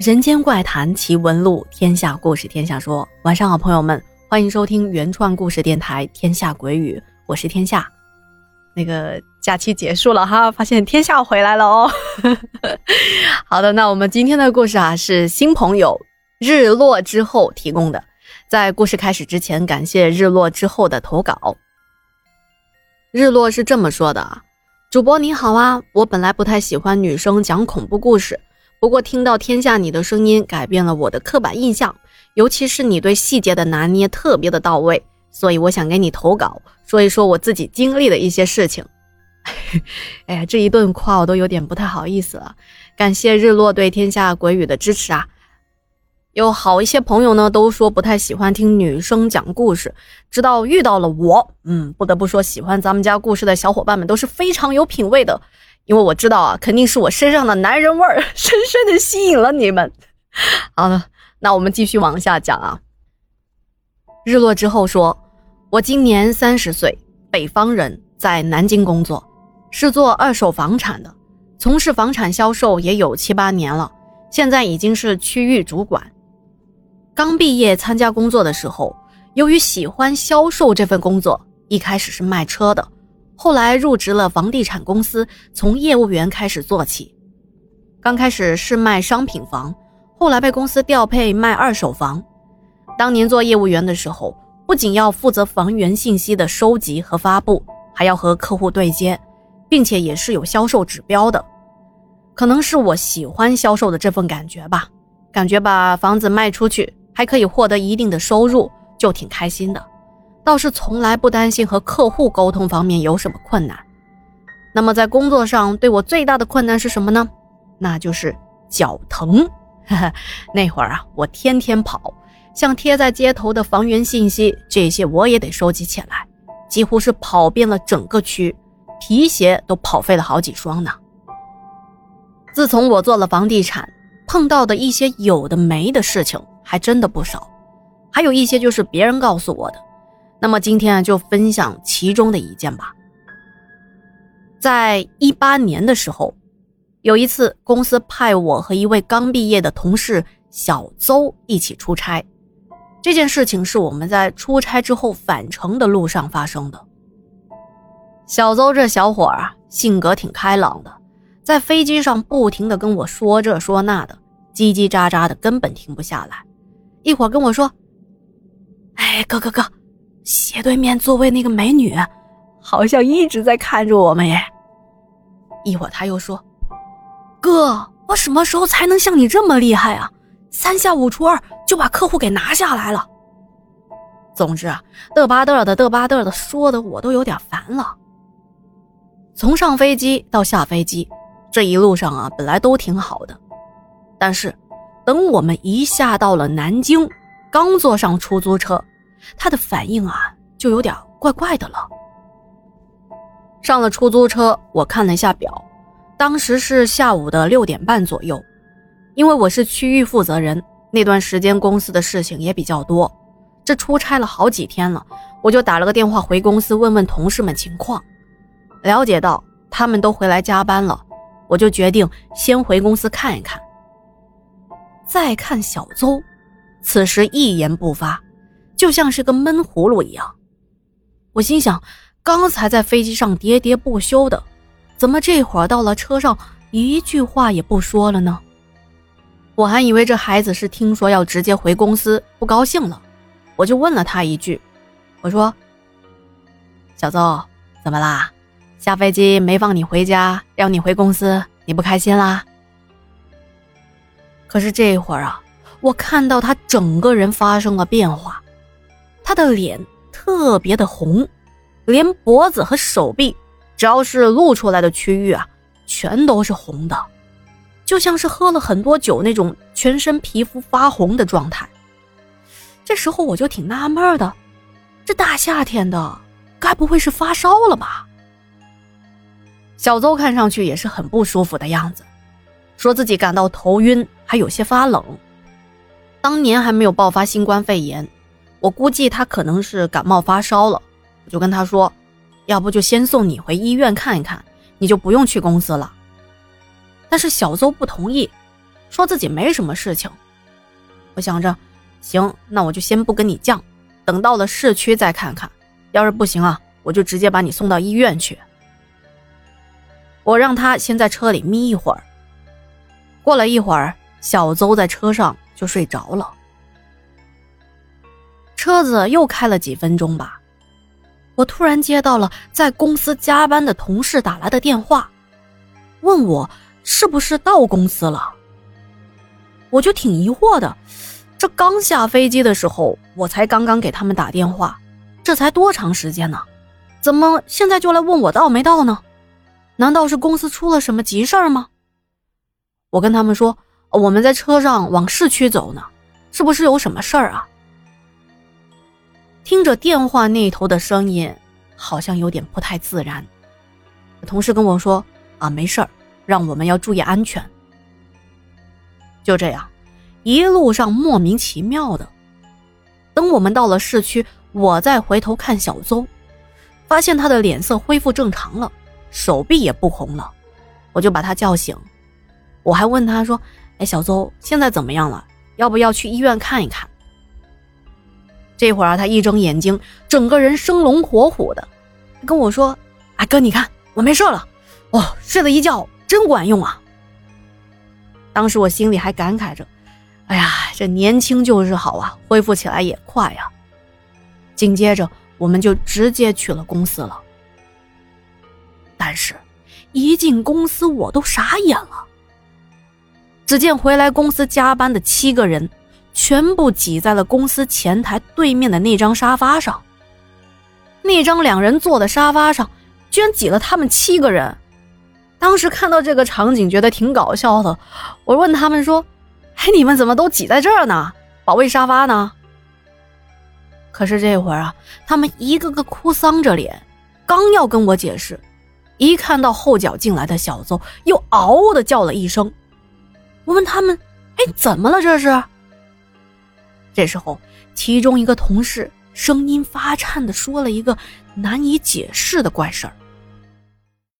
人间怪谈奇闻录，天下故事天下说。晚上好，朋友们，欢迎收听原创故事电台《天下鬼语》，我是天下。那个假期结束了哈，发现天下回来了哦。好的，那我们今天的故事啊，是新朋友日落之后提供的。在故事开始之前，感谢日落之后的投稿。日落是这么说的啊，主播你好啊，我本来不太喜欢女生讲恐怖故事。不过听到天下你的声音，改变了我的刻板印象，尤其是你对细节的拿捏特别的到位，所以我想给你投稿，说一说我自己经历的一些事情。哎呀，这一顿夸我都有点不太好意思了。感谢日落对天下鬼语的支持啊！有好一些朋友呢都说不太喜欢听女生讲故事，直到遇到了我，嗯，不得不说喜欢咱们家故事的小伙伴们都是非常有品位的。因为我知道啊，肯定是我身上的男人味儿 深深的吸引了你们。好了，那我们继续往下讲啊。日落之后说，我今年三十岁，北方人，在南京工作，是做二手房产的，从事房产销售也有七八年了，现在已经是区域主管。刚毕业参加工作的时候，由于喜欢销售这份工作，一开始是卖车的。后来入职了房地产公司，从业务员开始做起。刚开始是卖商品房，后来被公司调配卖二手房。当年做业务员的时候，不仅要负责房源信息的收集和发布，还要和客户对接，并且也是有销售指标的。可能是我喜欢销售的这份感觉吧，感觉把房子卖出去还可以获得一定的收入，就挺开心的。倒是从来不担心和客户沟通方面有什么困难。那么在工作上对我最大的困难是什么呢？那就是脚疼。那会儿啊，我天天跑，像贴在街头的房源信息这些我也得收集起来，几乎是跑遍了整个区，皮鞋都跑废了好几双呢。自从我做了房地产，碰到的一些有的没的事情还真的不少，还有一些就是别人告诉我的。那么今天啊，就分享其中的一件吧。在一八年的时候，有一次公司派我和一位刚毕业的同事小邹一起出差。这件事情是我们在出差之后返程的路上发生的。小邹这小伙啊，性格挺开朗的，在飞机上不停的跟我说这说那的，叽叽喳喳的，根本停不下来。一会儿跟我说：“哎，哥哥哥。”斜对面座位那个美女，好像一直在看着我们耶。一会儿他又说：“哥，我什么时候才能像你这么厉害啊？三下五除二就把客户给拿下来了。”总之啊，嘚吧嘚的，嘚吧嘚的，说的我都有点烦了。从上飞机到下飞机，这一路上啊，本来都挺好的，但是等我们一下到了南京，刚坐上出租车。他的反应啊，就有点怪怪的了。上了出租车，我看了一下表，当时是下午的六点半左右。因为我是区域负责人，那段时间公司的事情也比较多，这出差了好几天了，我就打了个电话回公司问问同事们情况。了解到他们都回来加班了，我就决定先回公司看一看。再看小邹，此时一言不发。就像是个闷葫芦一样，我心想，刚才在飞机上喋喋不休的，怎么这会儿到了车上一句话也不说了呢？我还以为这孩子是听说要直接回公司不高兴了，我就问了他一句：“我说，小邹，怎么啦？下飞机没放你回家，让你回公司，你不开心啦？”可是这会儿啊，我看到他整个人发生了变化。他的脸特别的红，连脖子和手臂，只要是露出来的区域啊，全都是红的，就像是喝了很多酒那种全身皮肤发红的状态。这时候我就挺纳闷的，这大夏天的，该不会是发烧了吧？小邹看上去也是很不舒服的样子，说自己感到头晕，还有些发冷。当年还没有爆发新冠肺炎。我估计他可能是感冒发烧了，我就跟他说，要不就先送你回医院看一看，你就不用去公司了。但是小邹不同意，说自己没什么事情。我想着，行，那我就先不跟你犟，等到了市区再看看。要是不行啊，我就直接把你送到医院去。我让他先在车里眯一会儿。过了一会儿，小邹在车上就睡着了。车子又开了几分钟吧，我突然接到了在公司加班的同事打来的电话，问我是不是到公司了。我就挺疑惑的，这刚下飞机的时候，我才刚刚给他们打电话，这才多长时间呢？怎么现在就来问我到没到呢？难道是公司出了什么急事儿吗？我跟他们说，我们在车上往市区走呢，是不是有什么事儿啊？听着电话那头的声音，好像有点不太自然。同事跟我说：“啊，没事儿，让我们要注意安全。”就这样，一路上莫名其妙的。等我们到了市区，我再回头看小邹，发现他的脸色恢复正常了，手臂也不红了，我就把他叫醒。我还问他说：“哎，小邹，现在怎么样了？要不要去医院看一看？”这会儿啊，他一睁眼睛，整个人生龙活虎的，跟我说：“啊哥，你看我没事了，哦，睡了一觉真管用啊。”当时我心里还感慨着：“哎呀，这年轻就是好啊，恢复起来也快呀。”紧接着，我们就直接去了公司了。但是，一进公司我都傻眼了。只见回来公司加班的七个人，全部挤在了公司前台对面的那张沙发上。那张两人坐的沙发上，居然挤了他们七个人。当时看到这个场景，觉得挺搞笑的。我问他们说：“哎，你们怎么都挤在这儿呢？保卫沙发呢？”可是这会儿啊，他们一个个哭丧着脸，刚要跟我解释，一看到后脚进来的小邹，又嗷的叫了一声。我问他们：“哎，怎么了？这是？”这时候，其中一个同事声音发颤的说了一个难以解释的怪事儿。